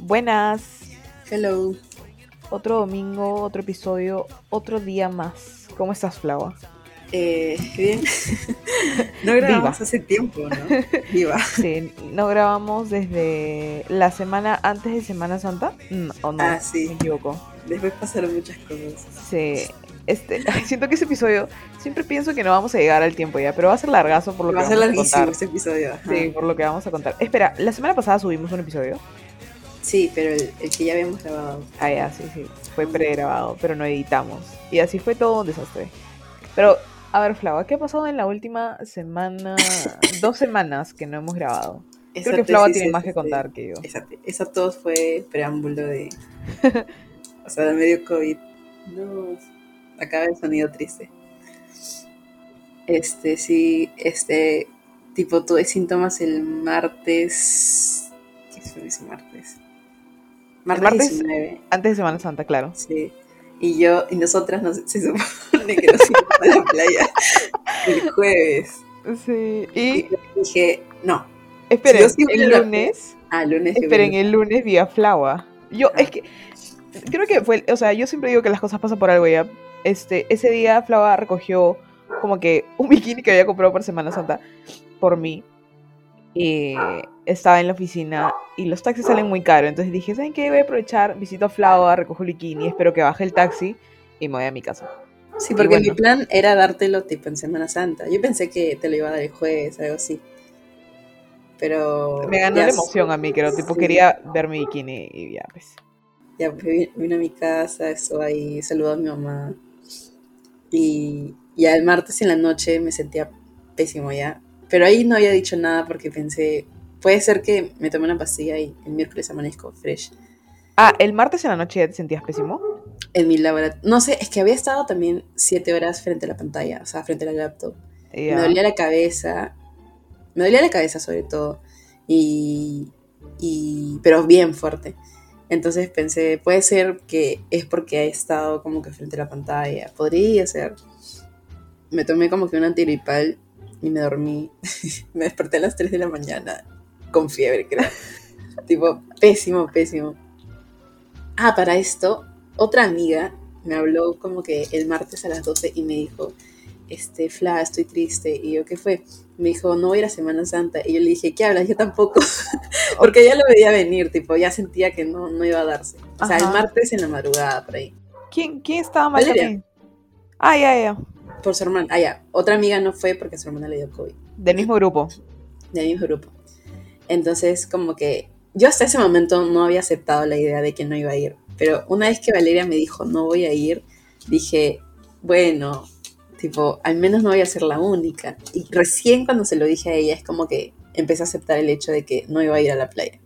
Buenas. Hello. Otro domingo, otro episodio, otro día más. ¿Cómo estás, Flava? Eh, bien. no grabamos hace tiempo, ¿no? Viva. Sí, no grabamos desde la semana antes de Semana Santa. Mm, ¿O no? Ah, sí. Me equivoco. Después pasaron muchas cosas. Sí. Este, siento que ese episodio, siempre pienso que no vamos a llegar al tiempo ya, pero va a ser largazo por lo va que a ser vamos a larguísimo contar. este episodio. ajá. Sí, por lo que vamos a contar. Espera, la semana pasada subimos un episodio. Sí, pero el, el que ya habíamos grabado. Ah, ya, sí, sí. Fue pregrabado, pero no editamos. Y así fue todo un desastre. Pero, a ver, Flava, ¿qué ha pasado en la última semana? Dos semanas que no hemos grabado. Creo que Flava tiene más que contar que yo. Esa, esa todo fue preámbulo de. o sea, de medio COVID. No. Acaba el sonido triste. Este, sí, este. Tipo, tuve síntomas el martes. ¿Qué fue ese martes? Martes, martes? 19. Antes de Semana Santa, claro. Sí. Y yo, y nosotras nos, se supone que nos íbamos a la playa el jueves. Sí. Y Y, yo dije, no. esperen, yo sí voy a el lunes, Ah, lunes esperen, el lunes vi a Flava. Yo, Ah. es que, creo que fue, o sea, yo siempre digo que las cosas pasan por algo ya. Este, ese día Flava recogió como que un bikini que había comprado por Semana Santa por mí. Y estaba en la oficina y los taxis salen muy caros. Entonces dije, ¿saben qué? Voy a aprovechar, visito a Flava, recojo el bikini, espero que baje el taxi y me voy a mi casa. Sí, porque bueno. mi plan era dártelo tipo en Semana Santa. Yo pensé que te lo iba a dar el jueves, algo así. Pero. Me ganó la emoción a mí, creo, tipo sí. quería ver mi bikini y ya, pues. Ya pues, vi- vine a mi casa, estuve ahí, saludó a mi mamá. Y ya el martes en la noche me sentía pésimo ya. Pero ahí no había dicho nada porque pensé, puede ser que me tome una pastilla y el miércoles amanezco fresh. Ah, el martes en la noche ya te sentías pésimo. En mi laboratorio. No sé, es que había estado también siete horas frente a la pantalla, o sea, frente a la laptop. Me dolía la cabeza. Me dolía la cabeza sobre todo. Y, y. Pero bien fuerte. Entonces pensé, puede ser que es porque he estado como que frente a la pantalla. Podría ser. Me tomé como que un antigripal y me dormí. me desperté a las 3 de la mañana con fiebre, creo. tipo, pésimo, pésimo. Ah, para esto, otra amiga me habló como que el martes a las 12 y me dijo, este, Fla, estoy triste. Y yo, ¿qué fue? Me dijo, no voy a ir a Semana Santa. Y yo le dije, ¿qué hablas? Yo tampoco. Porque ya lo veía venir, tipo, ya sentía que no, no iba a darse. O sea, el martes en la madrugada, por ahí. ¿Quién, ¿Quién estaba mal también? Ah, ya, ya. Por su hermana. Ah, ya. Otra amiga no fue porque su hermana le dio COVID. Del mismo grupo. Del mismo grupo. Entonces, como que yo hasta ese momento no había aceptado la idea de que no iba a ir. Pero una vez que Valeria me dijo, no voy a ir, dije, bueno, tipo, al menos no voy a ser la única. Y recién cuando se lo dije a ella, es como que empecé a aceptar el hecho de que no iba a ir a la playa.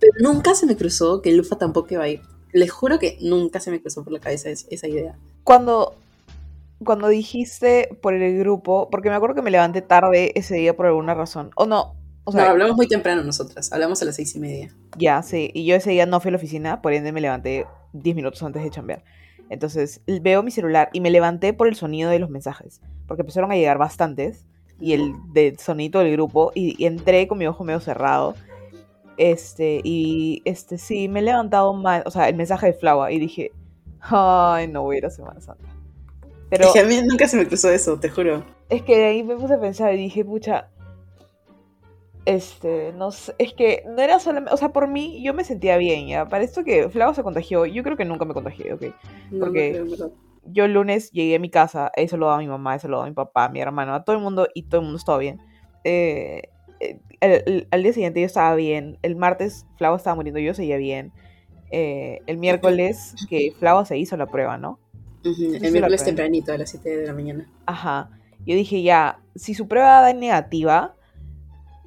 Pero nunca se me cruzó que Lufa tampoco iba a ir. Les juro que nunca se me cruzó por la cabeza es- esa idea. Cuando, cuando dijiste por el grupo, porque me acuerdo que me levanté tarde ese día por alguna razón. O no, o sea, no, hablamos muy temprano nosotras, hablamos a las seis y media. ya, sí. Y yo ese día no fui a la oficina, por ende me levanté 10 minutos antes de chambear. Entonces veo mi celular y me levanté por el sonido de los mensajes, porque empezaron a llegar bastantes y el del sonido del grupo y, y entré con mi ojo medio cerrado. Este, y este sí, me he levantado mal, o sea, el mensaje de Flava y dije, ay, no voy a ir a Semana Santa. Pero Es que a mí nunca se me cruzó eso, te juro. es que de ahí me puse a pensar y dije, pucha, este, no sé, es que no era solamente, o sea, por mí yo me sentía bien, ya. Para esto que Flava se contagió, yo creo que nunca me contagié, ok. Porque- no. Yo el lunes llegué a mi casa, he saludado a mi mamá, he saludado a mi papá, a mi hermano, a todo el mundo y todo el mundo estaba bien. Eh, eh, el- el- al día siguiente yo estaba bien, el martes Flava estaba muriendo, yo seguía bien. Eh, el miércoles que Flava se hizo la prueba, ¿no? El miércoles tempranito, a las 7 de la mañana. Ajá. Yo dije, ya, si su prueba da negativa,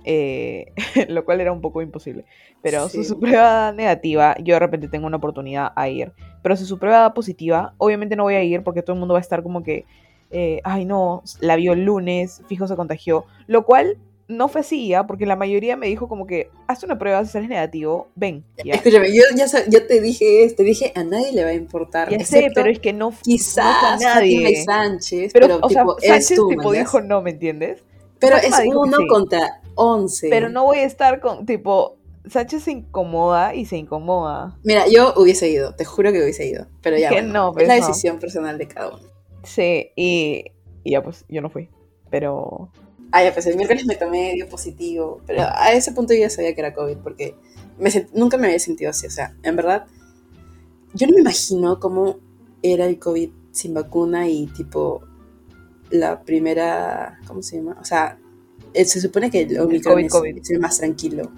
eh, lo cual era un poco imposible, pero si su prueba da negativa, yo de repente tengo una oportunidad a ir. Pero si su prueba da positiva, obviamente no voy a ir porque todo el mundo va a estar como que, eh, ay no, la vio el lunes, fijo se contagió, lo cual no fue así, ¿ya? Porque la mayoría me dijo como que, haz una prueba, si sales negativo, ven, ya. Escúchame, yo ya te dije esto, te dije, a nadie le va a importar. Ya sé, pero es que no, quizás no a nadie. Sánchez, Pero, pero, o tipo, Sánchez tú, tipo dijo no, ¿me entiendes? Pero Fátima es uno sí. contra once. Pero no voy a estar con, tipo, Sánchez se incomoda y se incomoda. Mira, yo hubiese ido, te juro que hubiese ido. Pero ya, bueno, no, es pues la no. decisión personal de cada uno. Sí, y, y ya pues yo no fui. Pero Ah, ya, pues el miércoles me tomé dio positivo. Pero a ese punto yo ya sabía que era COVID porque me nunca me había sentido así. O sea, en verdad, yo no me imagino cómo era el COVID sin vacuna y tipo la primera, ¿cómo se llama? O sea, se supone que el Omicron COVID, es, COVID. es el más tranquilo.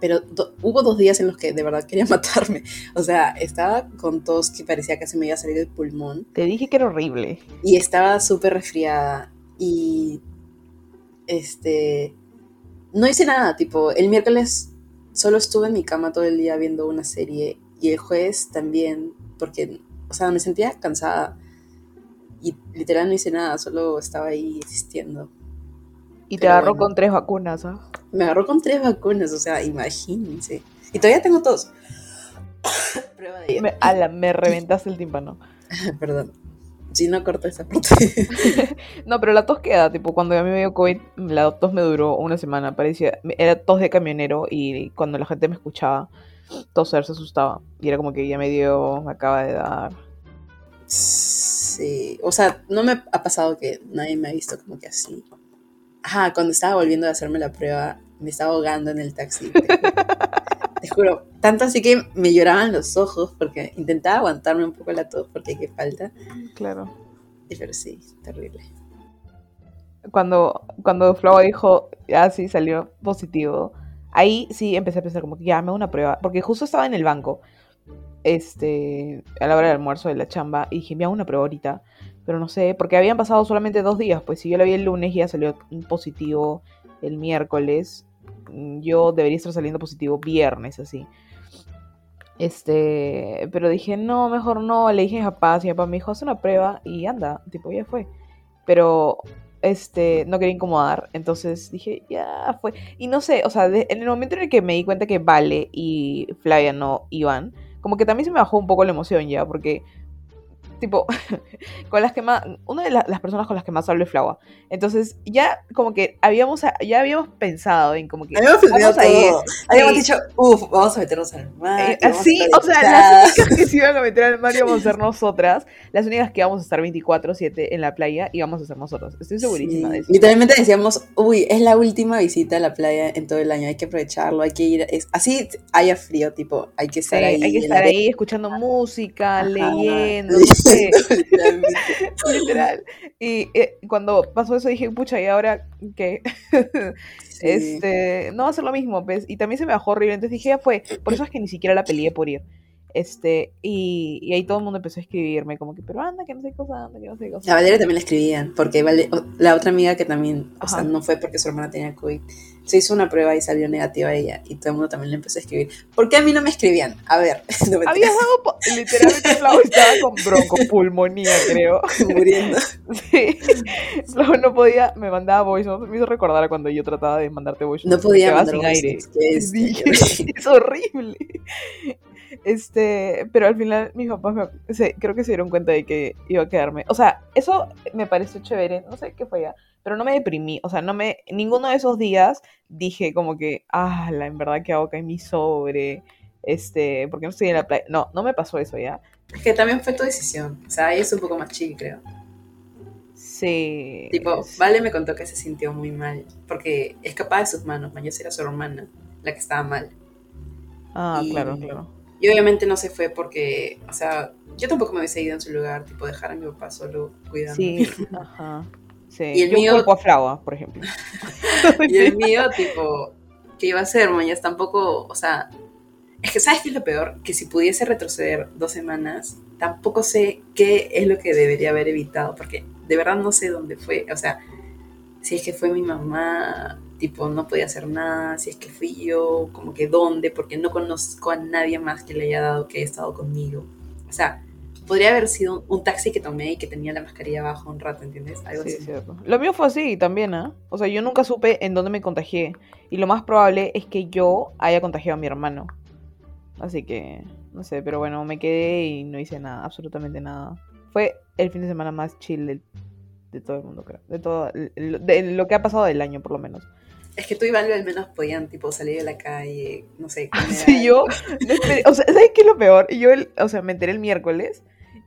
Pero do- hubo dos días en los que de verdad quería matarme. O sea, estaba con tos que parecía que se me iba a salir el pulmón te dije que era horrible. y estaba súper resfriada y este no hice nada, tipo, el miércoles solo estuve en mi cama todo el día viendo una serie y el jueves también porque o sea, me sentía cansada y literal no hice nada, solo estaba ahí existiendo. Y te agarró bueno. con tres vacunas, ¿ah? Me agarró con tres vacunas, o sea, imagínense. Y todavía tengo tos. Prueba de Me, ala, me reventaste el tímpano. Perdón. Si no corto esa parte. No, pero la tos queda, tipo, cuando a mí me dio COVID, la tos me duró una semana, parecía, era tos de camionero y cuando la gente me escuchaba toser se asustaba. Y era como que ya me dio, me acaba de dar. Sí, o sea, no me ha pasado que nadie me ha visto como que así. Ajá, cuando estaba volviendo a hacerme la prueba, me estaba ahogando en el taxi. Te juro. Te juro, tanto así que me lloraban los ojos porque intentaba aguantarme un poco la tos porque qué falta. Claro. Pero sí, terrible. Cuando, cuando Flava dijo, ya sí, salió positivo, ahí sí empecé a pensar como que ya me hago una prueba, porque justo estaba en el banco, este, a la hora del almuerzo de la chamba, y dije, me hago una prueba ahorita, pero no sé, porque habían pasado solamente dos días, pues si yo la vi el lunes y ya salió un positivo el miércoles, mm, yo debería estar saliendo positivo viernes, así. Este, pero dije, no, mejor no, le dije a mi papá, mi papá me dijo, haz una prueba y anda, tipo, ya fue. Pero este, no quería incomodar, entonces dije, ya fue. Y no sé, o sea, en el momento en el que me di cuenta que Vale y Flavia no iban, como que también se me bajó un poco la emoción ya, porque, tipo, con las que más, una de la- las personas con las que más hablo es Flava. Entonces, ya como que habíamos, ya habíamos pensado en como que... Habíamos vamos a ir. todo. Habíamos Sí. dicho, uff, vamos a meternos al mar. Eh, vamos así, o sea, echadas". las únicas que se iban a meter al mar íbamos a ser nosotras, las únicas que íbamos a estar 24/7 en la playa íbamos a ser nosotros. Estoy segurísima Sí. de eso. Literalmente decíamos, uy, es la última visita a la playa en todo el año, hay que aprovecharlo, hay que ir, es- así haya frío, tipo, hay que Sí, estar ahí. hay que estar ahí escuchando música, Ajá, leyendo, literalmente. literal. Y eh, cuando pasó eso dije, pucha, ¿y ahora qué? Sí. Este, no va a ser lo mismo, pues. Y también se me bajó horrible. Entonces dije, ya fue. Por eso es que ni siquiera la peleé por ir. Este, y, y ahí todo el mundo empezó a escribirme, como que, pero anda, que no sé qué cosa, anda, que no sé qué cosa. A Valeria también le escribían, porque la otra amiga que también, o sea, no fue porque su hermana tenía COVID, se hizo una prueba y salió negativa ella, y todo el mundo también le empezó a escribir. ¿Por qué a mí no me escribían? A ver, no me Habías dado, literalmente Flau estaba con broncopulmonía, creo. muriendo. Sí. Flau no podía, me mandaba voice notes, me hizo recordar a cuando yo trataba de mandarte voice No notes, podía te quedaba mandar sin voice aire. es- Sí, es horrible. Este, pero al final mis papás me- se- creo que se dieron cuenta de que iba a quedarme. O sea, eso me pareció chévere, no sé qué fue ya, pero no me deprimí, o sea, no me ninguno de esos días dije como que, ah, la en verdad que hago en mi sobre, este, porque no estoy en la playa. No, no me pasó eso ya. Es que también fue tu decisión, o sea, ella es un poco más chica, creo. Sí. Tipo, es- Vale me contó que se sintió muy mal, porque escapaba de sus manos, mañana era su hermana la que estaba mal. Ah, y- claro, claro. Y obviamente no se fue porque, o sea, yo tampoco me hubiese ido en su lugar, tipo, dejar a mi papá solo cuidando. Sí, ajá. Sí. Y el Yo mío- culpo a Flava, por ejemplo. Y el mío, tipo, ¿qué iba a hacer, mañana? Tampoco, o sea, es que ¿sabes qué es lo peor? Que si pudiese retroceder dos semanas, tampoco sé qué es lo que debería haber evitado, porque de verdad no sé dónde fue, o sea, si es que fue mi mamá, tipo, no podía hacer nada, si es que fui yo, como que dónde, porque no conozco a nadie más que le haya dado que haya estado conmigo. O sea, podría haber sido un taxi que tomé y que tenía la mascarilla abajo un rato, ¿entiendes? Algo Sí, así. cierto. Lo mío fue así también, ¿ah? O sea, yo nunca supe en dónde me contagié. Y lo más probable es que yo haya contagiado a mi hermano. Así que, no sé, pero bueno, me quedé y no hice nada, absolutamente nada. Fue el fin de semana más chill del- de, todo el mundo, creo. De todo, de lo que ha pasado del año, por lo menos. Es que tú y Valve al menos podían, tipo, salir de la calle, no sé. comer Sí, yo, o sea, ¿sabes qué es lo peor? Yo, el- o sea, me enteré el miércoles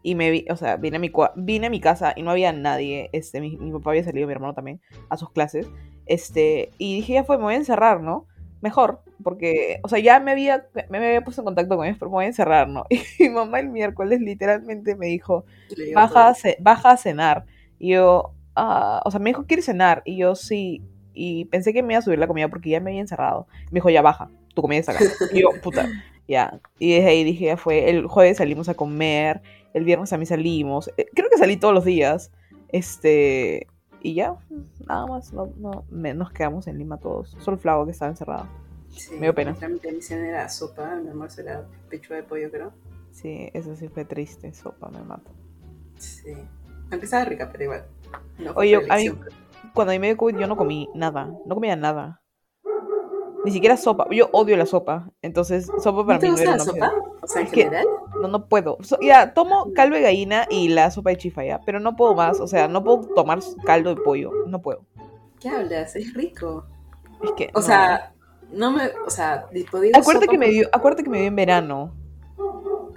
y me vi, o sea, vine a mi, vine a mi casa y no había nadie, este, mi, mi papá había salido, mi hermano también, a sus clases, este, y dije, ya fue, me voy a encerrar, ¿no? Mejor, porque, o sea, ya me había, me había puesto en contacto con ellos, pero me voy a encerrar, ¿no? Y mi mamá el miércoles literalmente me dijo, baja ce- baja a cenar. Y yo, ah, o sea, me dijo, ¿quieres cenar? Y yo, sí. Y pensé que me iba a subir la comida porque ya me había encerrado. Me dijo, ya baja, tu comida está acá. Y yo, puta, ya. Y desde ahí dije, ya fue. El jueves salimos a comer, el viernes también salimos. Eh, Creo que salí todos los días. Este. Y ya, nada más, no, no, me- nos quedamos en Lima todos. Solo Flavo que estaba encerrado. Sí, me dio pena. mi cena era sopa, mi almuerzo era pechuga de pollo, creo. Sí, eso sí fue triste, sopa, me mato. Sí. Aunque estaba rica, pero igual. No Oye, a mí- cuando a mí me dio COVID yo no comí nada, no comía nada. Ni siquiera sopa. Yo odio la sopa. Entonces, sopa para ¿No te mí no gusta era la una sopa? opción. O sea, en Es que- general. No, no puedo. So- ya, tomo caldo de gallina y la sopa de chifa ya, pero no puedo más. O sea, no puedo tomar caldo de pollo. No puedo. ¿Qué hablas? Es rico. Es que. O no. sea, no me. O sea, acuérdate que me dio, acuérdate que me dio en verano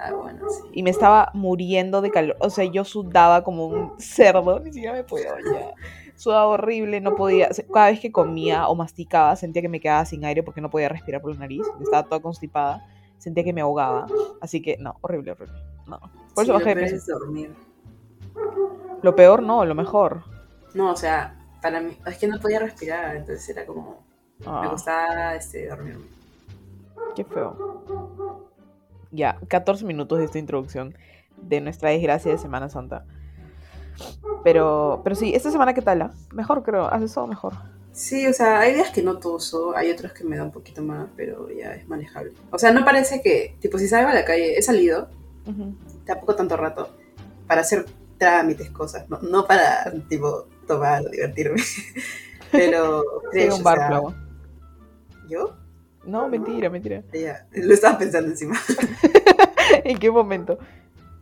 Ah, bueno, sí. y me estaba muriendo de calor. O sea, yo sudaba como un cerdo, ni siquiera me podía bañar. Sudaba horrible, no podía. Cada vez que comía o masticaba, sentía que me quedaba sin aire porque no podía respirar por la nariz. Estaba toda constipada. Sentía que me ahogaba. Así que, no, horrible, horrible. No. Por eso lo bajé de peor peso. es dormir. Lo peor, no, lo mejor. No, o sea, para mí. Es que no podía respirar, entonces era como. Me Ah, costaba este, dormirme. qué feo. Ya, 14 minutos de esta introducción de nuestra desgracia de Semana Santa. Pero, pero sí, esta semana, ¿qué tal? ah? Mejor, creo. Haces todo mejor. Sí, o sea, hay días que no toso, hay otros que me da un poquito más, pero ya es manejable. O sea, no parece que, tipo, si salgo a la calle, he salido, Ujú. tampoco tanto rato, para hacer trámites, cosas, no, no para, tipo, tomar, divertirme. Pero, fresh, un o bar, sea, Flavo. ¿Yo? No, mentira, mentira. Ya, lo estaba pensando encima. ¿En qué momento?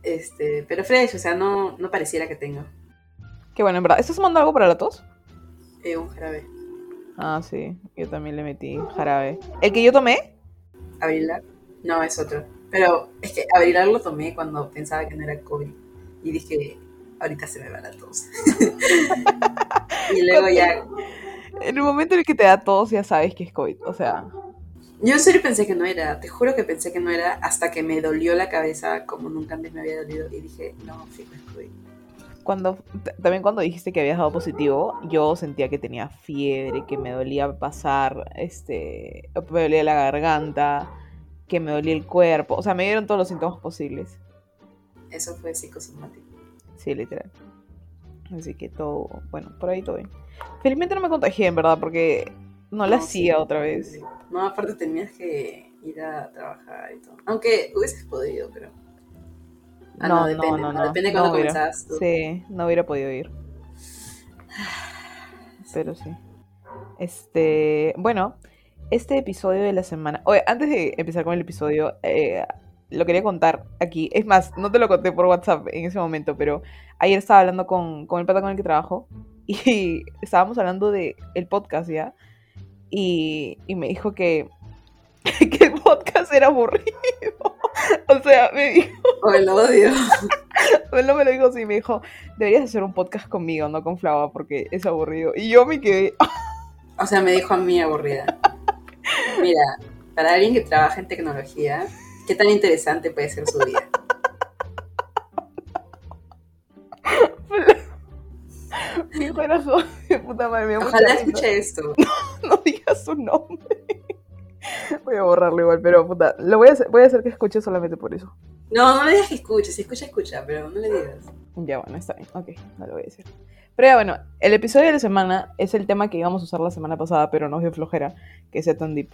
Este, pero fresh, o sea, no, no pareciera que tengo Qué bueno, en verdad. ¿Estás tomando algo para la tos? eh, un jarabe. Ah, sí. Yo también le metí jarabe. ¿El que yo tomé? ¿Abrilar? No, es otro. Pero es que Abrilar lo tomé cuando pensaba que no era COVID. Y dije, ahorita se me va la tos. y luego ya... En el momento en el que te da tos, ya sabes que es COVID. O sea, Yo en serio pensé que no era, te juro que pensé que no era hasta que me dolió la cabeza como nunca antes me había dolido. Y dije, no, fijo, es COVID. Cuando también cuando dijiste que habías dado positivo, yo sentía que tenía fiebre, que me dolía pasar, este, me dolía la garganta, que me dolía el cuerpo. O sea, me dieron todos los síntomas posibles. Eso fue psicosomático. Sí, literal. Así que todo, bueno, por ahí todo bien. Felizmente no me contagié, en verdad, porque no la No, hacía sí. otra vez. No, aparte tenías que ir a trabajar y todo. Aunque hubieses podido, pero... Ah, no, depende, no, no, depende no cuándo. Sí, no hubiera podido ir. Pero sí. Este, bueno, este episodio de la semana. Oye, antes de empezar con el episodio, eh, lo quería contar aquí. Es más, no te lo conté por WhatsApp en ese momento, pero ayer estaba hablando con, con el pata con el que trabajo y estábamos hablando de el podcast ya. Y, y me dijo que, que el podcast era aburrido. o sea, me dijo. Oh, lo odio. Él no me lo dijo así, me dijo, deberías hacer un podcast conmigo, no con Flava, porque es aburrido. Y yo me quedé, O sea, me dijo a mí aburrida. Mira, para alguien que trabaja en tecnología, ¿qué tan interesante puede ser su vida? mi corazón de puta madre, me dio mucha Ojalá escuche esto. No digas su nombre. Voy a borrarlo igual, pero puta, lo voy a hacer, voy a hacer que escuche solamente por eso. No, no le digas que escuche. Si escucha, escucha, pero no le digas. Ya, bueno, está bien, ok, no lo voy a decir. Pero ya, bueno, el episodio de la semana es el tema que íbamos a usar la semana pasada, pero nos dio flojera que sea tan deep.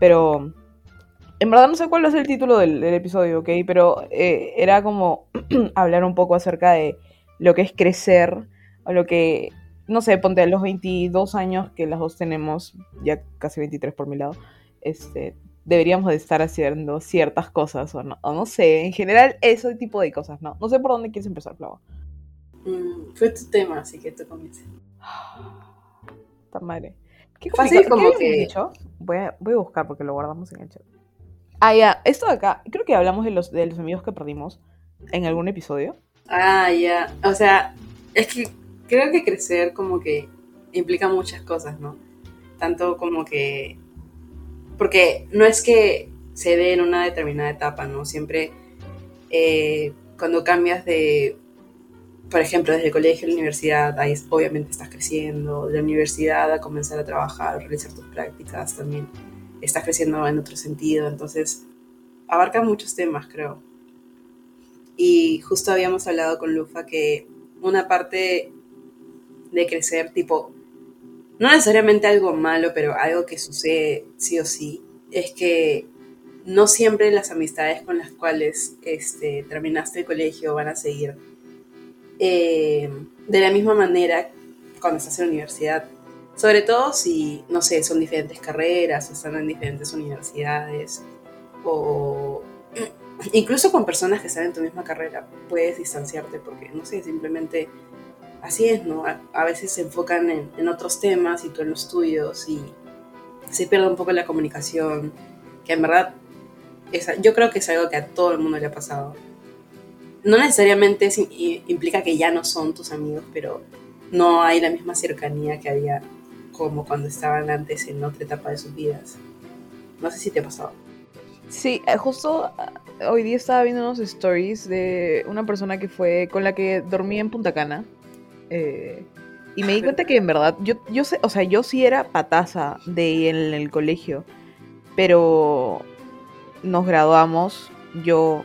Pero, en verdad no sé cuál ser el título del, del episodio, ¿ok? Pero eh, era como hablar un poco acerca de lo que es crecer, o lo que, no sé, ponte a los 22 años que las dos tenemos, ya casi 23 por mi lado, este, deberíamos de estar haciendo ciertas cosas, o no, o no sé, en general ese tipo de cosas, ¿no? No sé por dónde quieres empezar, Flava. Mm, fue tu tema, así que tú comiences. Puta madre. ¿Qué Fácil como ¿Qué que- dicho? Voy a, voy a buscar porque lo guardamos en el chat. Ah, ya. Esto de acá, creo que hablamos de los, de los amigos que perdimos en algún episodio. Ah, ya. O sea, es que creo que crecer como que implica muchas cosas, ¿no? Tanto como que... Porque no es que se dé en una determinada etapa, ¿no? Siempre eh, cuando cambias de, por ejemplo, desde el colegio a la universidad, ahí obviamente estás creciendo, de la universidad a comenzar a trabajar, realizar tus prácticas, también estás creciendo en otro sentido, entonces abarca muchos temas, creo. Y justo habíamos hablado con Lufa que una parte de crecer, tipo, no necesariamente algo malo, pero algo que sucede sí o sí, es que no siempre las amistades con las cuales este, terminaste el colegio van a seguir eh, de la misma manera cuando estás en la universidad. Sobre todo si, no sé, son diferentes carreras o están en diferentes universidades o incluso con personas que están en tu misma carrera puedes distanciarte porque, no sé, simplemente así es, ¿no? A, veces se enfocan en, otros temas y tú en los tuyos y se pierde un poco la comunicación, que en verdad es- yo creo que es algo que a todo el mundo le ha pasado. No necesariamente implica que ya no son tus amigos, pero no hay la misma cercanía que había como cuando estaban antes en otra etapa de sus vidas. No sé si te ha pasado. Sí, eh, justo ah, hoy día estaba viendo unos stories de una persona que fue con la que dormí en Punta Cana. Eh, y me di cuenta que en verdad, yo, yo sé, o sea, yo sí era pataza de en el colegio, pero nos graduamos, yo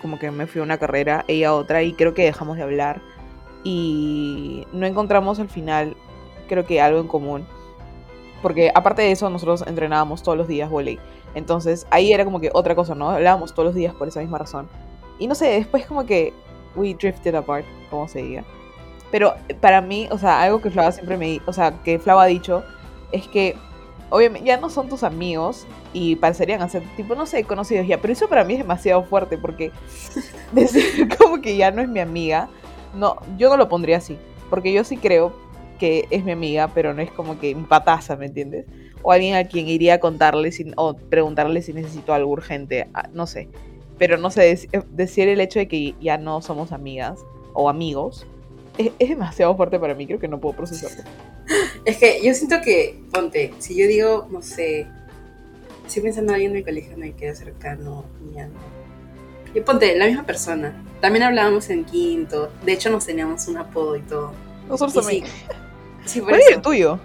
como que me fui a una carrera, ella a otra, y creo que dejamos de hablar. Y no encontramos al final, creo que algo en común. Porque aparte de eso, nosotros entrenábamos todos los días volei. Entonces ahí era como que otra cosa, ¿no? Hablábamos todos los días por esa misma razón. Y no sé, después como que we drifted apart, como se diga. Pero eh, para mí, o sea, algo que Flava siempre me, o sea, que Flava ha dicho es que obviamente ya no son tus amigos y parecerían hacer tipo, no sé, conocidos ya, pero eso para mí es demasiado fuerte porque decir como que ya no es mi amiga, no, yo no lo pondría así, porque yo sí creo que es mi amiga, pero no es como que mi pataza, ¿me entiendes? O alguien a quien iría a contarle o preguntarle si necesito algo urgente, ah, no sé. Pero no sé, eh, decir el hecho de que ya no somos amigas o amigos es, es demasiado fuerte para mí, creo que no puedo procesarlo. Es que yo siento que, ponte, si yo digo, no sé, estoy pensando en alguien de mi colegio no me queda cercano, no. Yo ponte, la misma persona. También hablábamos en quinto. De hecho, nos teníamos un apodo y todo. Nosotros también. sí, sí, por ¿Cuál es el tuyo?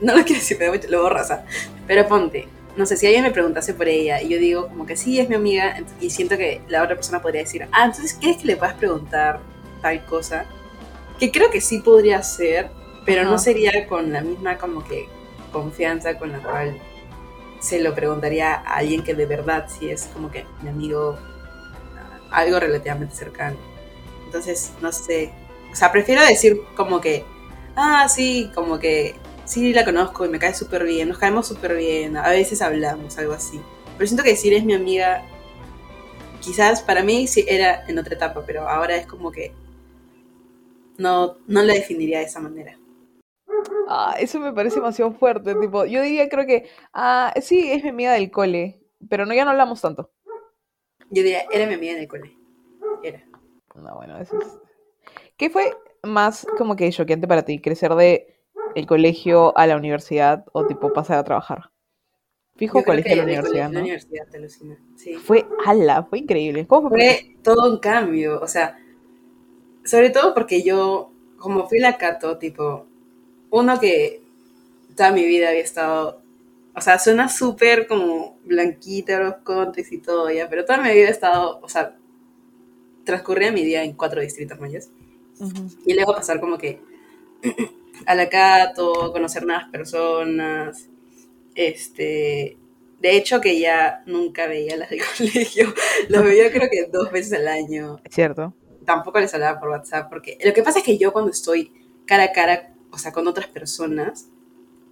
No lo quiero decir, pero lo borras. ¿ah? Pero ponte, no sé, si alguien me preguntase por ella y yo digo como que sí, es mi amiga, y siento que la otra persona podría decir, ah, entonces, ¿quieres que le puedas preguntar tal cosa? Que creo que sí podría ser, pero no sería con la misma como que confianza con la cual se lo preguntaría a alguien que de verdad sí es como que mi amigo, algo relativamente cercano. Entonces, no sé. O sea, prefiero decir como que, ah, sí, como que sí la conozco y me cae súper bien, nos caemos súper bien, a veces hablamos, algo así. Pero siento que decir es mi amiga, quizás para mí sí era en otra etapa, pero ahora es como que no, no la definiría de esa manera. Ah, eso me parece demasiado fuerte, tipo, yo diría creo que, ah, sí, es mi amiga del cole, pero no, ya no hablamos tanto. Yo diría, era mi amiga en el cole. Era. No, bueno, eso es... ¿Qué fue más como que choqueante para ti? ¿Crecer de el colegio a la universidad o tipo pasar a trabajar? Fijo Yo colegio a la universidad, ¿no? la universidad, te alucina. Sí. Fue ala, fue increíble. Fue todo un cambio, o sea, sobre todo porque yo, como fui la Cato, tipo, uno que toda mi vida había estado, o sea, suena súper como blanquita, los countries y todo ya, pero toda mi vida he estado, o sea, transcurría mi día en cuatro distritos. Ujú. Y luego pasar como que a la Cato, conocer nuevas personas, este... De hecho, que ya nunca veía las del colegio. Los veía creo que dos veces al año. Es cierto. Tampoco les hablaba por WhatsApp, porque lo que pasa es que yo cuando estoy cara a cara, o sea, con otras personas,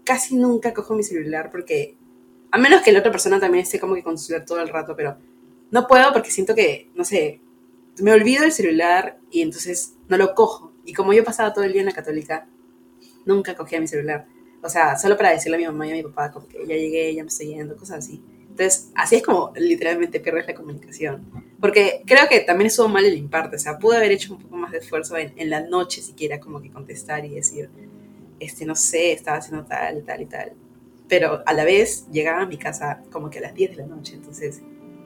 casi nunca cojo mi celular porque, a menos que la otra persona también esté como que con celular todo el rato, pero no puedo porque siento que, no sé, me olvido el celular y entonces no lo cojo. Y como yo pasaba todo el día en la católica, nunca cogía mi celular. o sea, solo para decirle a mi mamá y a mi papá como que ya llegué, ya me estoy yendo, cosas así. Entonces, así es como literalmente pierdes la comunicación. Porque creo que también estuvo mal el imparte, o sea, pude haber hecho un poco más de esfuerzo en, en la noche siquiera como que contestar y decir, este, no sé, estaba haciendo tal tal y tal. Pero a la vez llegaba a mi casa como que a las 10 de la noche, entonces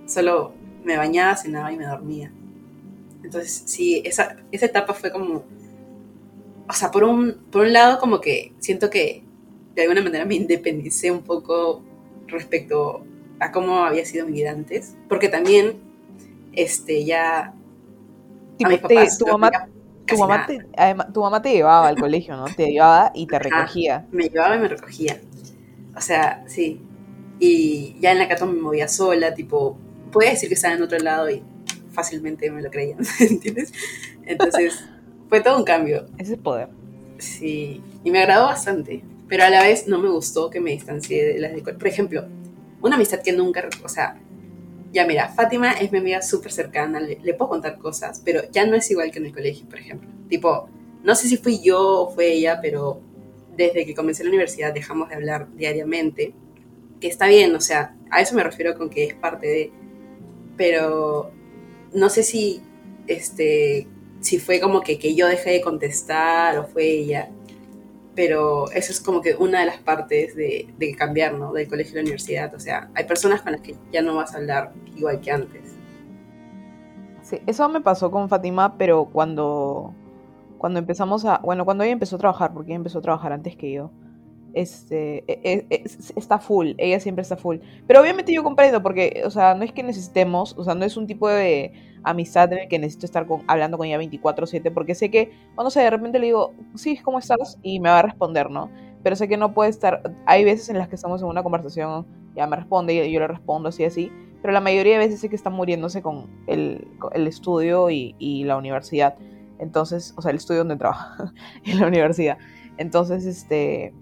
solo me bañaba, cenaba y me dormía. Entonces, sí, esa, esa etapa fue como, o sea, por un, por un lado como que siento que de alguna manera me independicé un poco respecto a cómo había sido mi vida antes, porque también, este, ya... Tipo, tu mamá, tu mamá, te, tu mamá te llevaba al colegio, ¿no? Te llevaba y te recogía. me llevaba y me recogía. O sea, sí. Y ya en la Cato me movía sola, tipo, puede decir que estaba en otro lado y fácilmente me lo creían, ¿entiendes? Entonces, fue todo un cambio. Ese es poder. Sí, y me agradó bastante, pero a la vez no me gustó que me distancié de las de... Por ejemplo, una amistad que nunca, o sea, ya mira, Fátima es mi amiga súper cercana, le, puedo contar cosas, pero ya no es igual que en el colegio, por ejemplo. Tipo, no sé si fui yo o fue ella, pero desde que comencé la universidad dejamos de hablar diariamente, que está bien, o sea, a eso me refiero con que es parte de, pero no sé si, este, si fue como que, que yo dejé de contestar o fue ella, pero eso es como que una de las partes de, de cambiar, ¿no? Del colegio a la universidad. O sea, hay personas con las que ya no vas a hablar igual que antes. Sí, eso me pasó con Fátima, pero cuando, cuando empezamos a, bueno, cuando ella empezó a trabajar, porque ella empezó a trabajar antes que yo, este, e, e, está full, ella siempre está full. Pero obviamente yo comprendo, porque, o sea, no es que necesitemos, o sea, no es un tipo de amistad en el que necesito estar con, hablando con ella 24/7, porque sé que, o no sé, de repente le digo, sí, ¿cómo estás? Y me va a responder, ¿no? Pero sé que no puede estar, hay veces en las que estamos en una conversación, ya me responde y yo le respondo así, así, pero la mayoría de veces sé que está muriéndose con el, el estudio y, y la universidad. Entonces, o sea, el estudio donde trabaja, en la universidad. Entonces, este,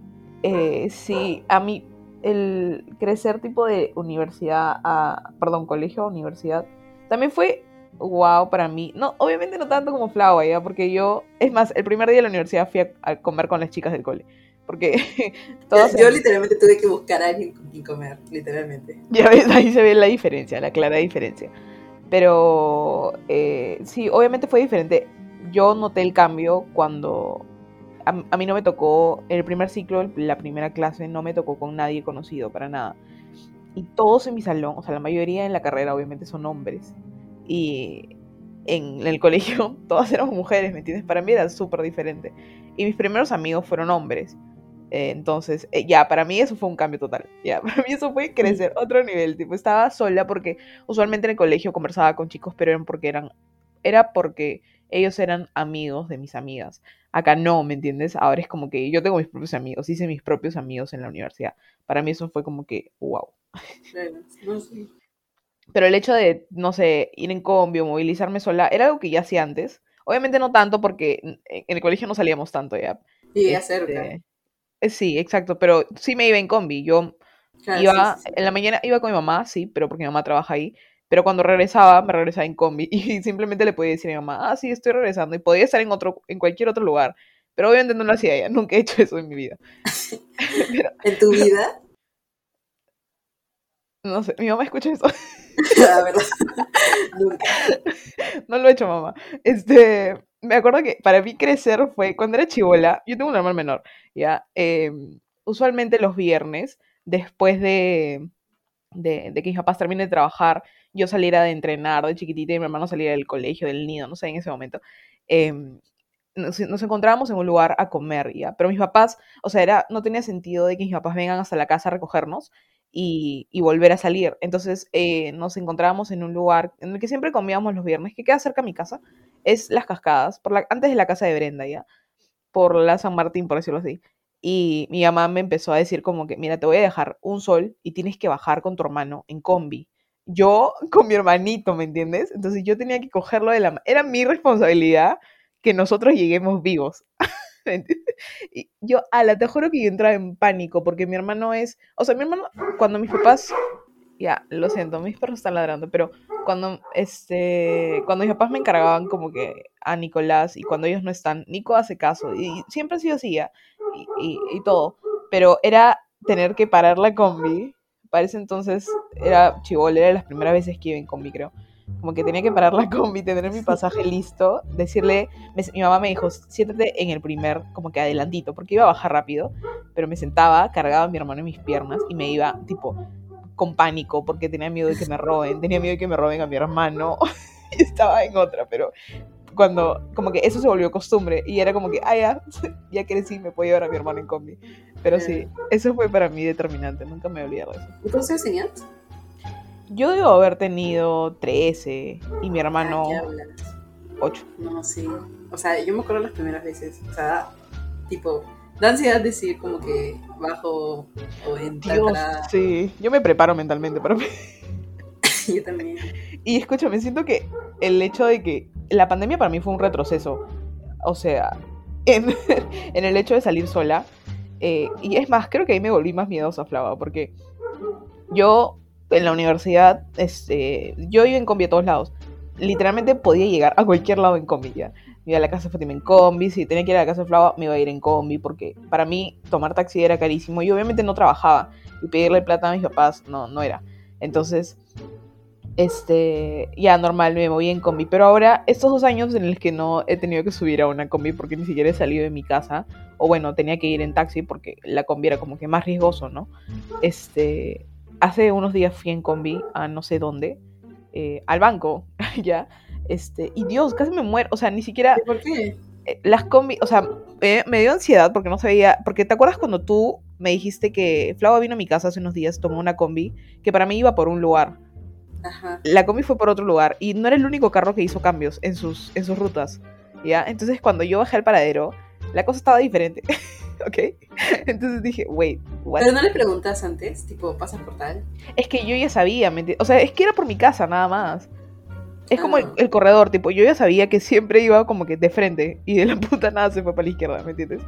eh, sí, a mí el crecer tipo de universidad a, perdón, colegio a universidad, también fue wow para mí. No, obviamente no tanto como Flau, ¿ya? Porque yo, es más, el primer día de la universidad fui a, comer con las chicas del cole. Porque todos Yo literalmente tuve que buscar a alguien con quien comer, literalmente. Ya ves, ahí se ve la diferencia, la clara diferencia. Pero eh, sí, obviamente fue diferente. Yo noté el cambio cuando a, mí no me tocó, en el primer ciclo, la primera clase, no me tocó con nadie conocido, para nada. Y todos en mi salón, o sea, la mayoría en la carrera obviamente son hombres. Y en el colegio todas éramos mujeres, ¿me entiendes? Para mí era súper diferente. Y mis primeros amigos fueron hombres. Eh, entonces, eh, ya, para mí eso fue un cambio total. Ya, para mí eso fue crecer otro nivel. Tipo, estaba sola porque usualmente en el colegio conversaba con chicos, pero eran porque eran, era porque ellos eran amigos de mis amigas. Acá no, ¿me entiendes? Ahora es como que yo tengo mis propios amigos, hice mis propios amigos en la universidad. Para mí eso fue como que, wow. Pero el hecho de, no sé, ir en combi o movilizarme sola, era algo que ya hacía antes. Obviamente no tanto porque en el colegio no salíamos tanto ya. Y. Este, sí, exacto, pero sí me iba en combi. Yo iba, en la mañana iba con mi mamá, sí, pero porque mi mamá trabaja ahí. Pero cuando regresaba, me regresaba en combi y simplemente le podía decir a mi mamá, ah, sí, estoy regresando. Y podía estar en, otro, en cualquier otro lugar. Pero obviamente no lo hacía ella, nunca he hecho eso en mi vida. ¿En tu vida? No sé, mi mamá escucha eso. La verdad. Nunca. No lo he hecho, mamá. Este, me acuerdo que para mí crecer fue cuando era chivola. Yo tengo un hermano menor, ¿ya? Em, usualmente los viernes, después de, de, de, que mis papás terminen de trabajar, yo saliera de entrenar de chiquitita y mi hermano saliera del colegio, del nido, no sé, en ese momento, em, nos, encontrábamos en un lugar a comer, ¿ya? Pero mis papás, o sea, era, no tenía sentido de que mis papás vengan hasta la casa a recogernos y, volver a salir. Entonces eh, nos encontrábamos en un lugar en el que siempre comíamos los viernes, que queda cerca de mi casa, es Las Cascadas, por la, antes de la casa de Brenda, ¿ya? Por la San Martín, por decirlo así. Y mi mamá me empezó a decir como que, mira, te voy a dejar un sol y tienes que bajar con tu hermano en combi yo con mi hermanito, ¿me entiendes? Entonces yo tenía que cogerlo de la Era mi responsabilidad que nosotros lleguemos vivos. y yo, ala, te juro que yo entraba en pánico porque mi hermano es. O sea, mi hermano, cuando mis papás. Ya, lo siento, mis perros están ladrando, pero cuando este cuando mis papás me encargaban como que a Nicolás y cuando ellos no están, Nico hace caso y siempre ha sido así, y, y todo pero era tener que parar la combi. Para ese entonces era chivol, era las primeras veces que iba en combi, creo. Como que tenía que parar la combi, tener mi pasaje listo, decirle, me- mi mamá me dijo, siéntate en el primer, como que adelantito, porque iba a bajar rápido, pero me sentaba, cargaba a mi hermano en mis piernas y me iba, tipo, con pánico, porque tenía miedo de que me roben, tenía miedo de que me roben a mi hermano, y estaba en otra, pero cuando, como que eso se volvió costumbre, y era como que, ah, ya, ya crecí, me puedo llevar a mi hermano en combi. Pero sí, eso fue para mí determinante, nunca me olvidé de eso. ¿Y cuántos años tenías? Yo debo haber tenido 13 y mi hermano Ah, ¿qué hablas? 8. No, sí. O sea, yo me acuerdo las primeras veces. O sea, tipo, da ansiedad decir como que bajo o en Dios, sí, yo me preparo mentalmente para... Yo también. Y escúchame, siento que el hecho de que la pandemia para mí fue un retroceso. O sea, en, en el hecho de salir sola. eh, y es más, creo que ahí me volví más miedosa, Flava, porque yo en la universidad, este, yo iba en combi a todos lados. Literalmente podía llegar a cualquier lado en combi ya. Me iba a la casa de Fátima en combi, si tenía que ir a la casa de Flava, me iba a ir en combi, porque para mí tomar taxi era carísimo y obviamente no trabajaba. Y pedirle plata a mis papás no, no era. Entonces, este, ya normal, me moví en combi. Pero ahora, estos dos años en los que no he tenido que subir a una combi porque ni siquiera he salido de mi casa, o bueno, tenía que ir en taxi porque la combi era como que más riesgoso, ¿no? Este, hace unos días fui en combi a no sé dónde, eh, al banco, ya. Este, y Dios, casi me muero, o sea, ni siquiera ¿Y por qué? eh, las combi, o sea, eh, me dio ansiedad porque no sabía, porque te acuerdas cuando tú me dijiste que Flava vino a mi casa hace unos días, tomó una combi, que para mí iba por un lugar, Ajá. la combi fue por otro lugar y no era el único carro que hizo cambios en sus, en sus rutas, ¿ya? Entonces cuando yo bajé al paradero, la cosa estaba diferente, ¿ok? Entonces dije, wait, what? Pero no le preguntas antes, tipo, pasas por tal. Es que yo ya sabía, ¿me? O sea, es que era por mi casa nada más. Es como el, Ah. el corredor, tipo, yo ya sabía que siempre iba como que de frente y de la puta nada se fue para la izquierda, ¿me entiendes?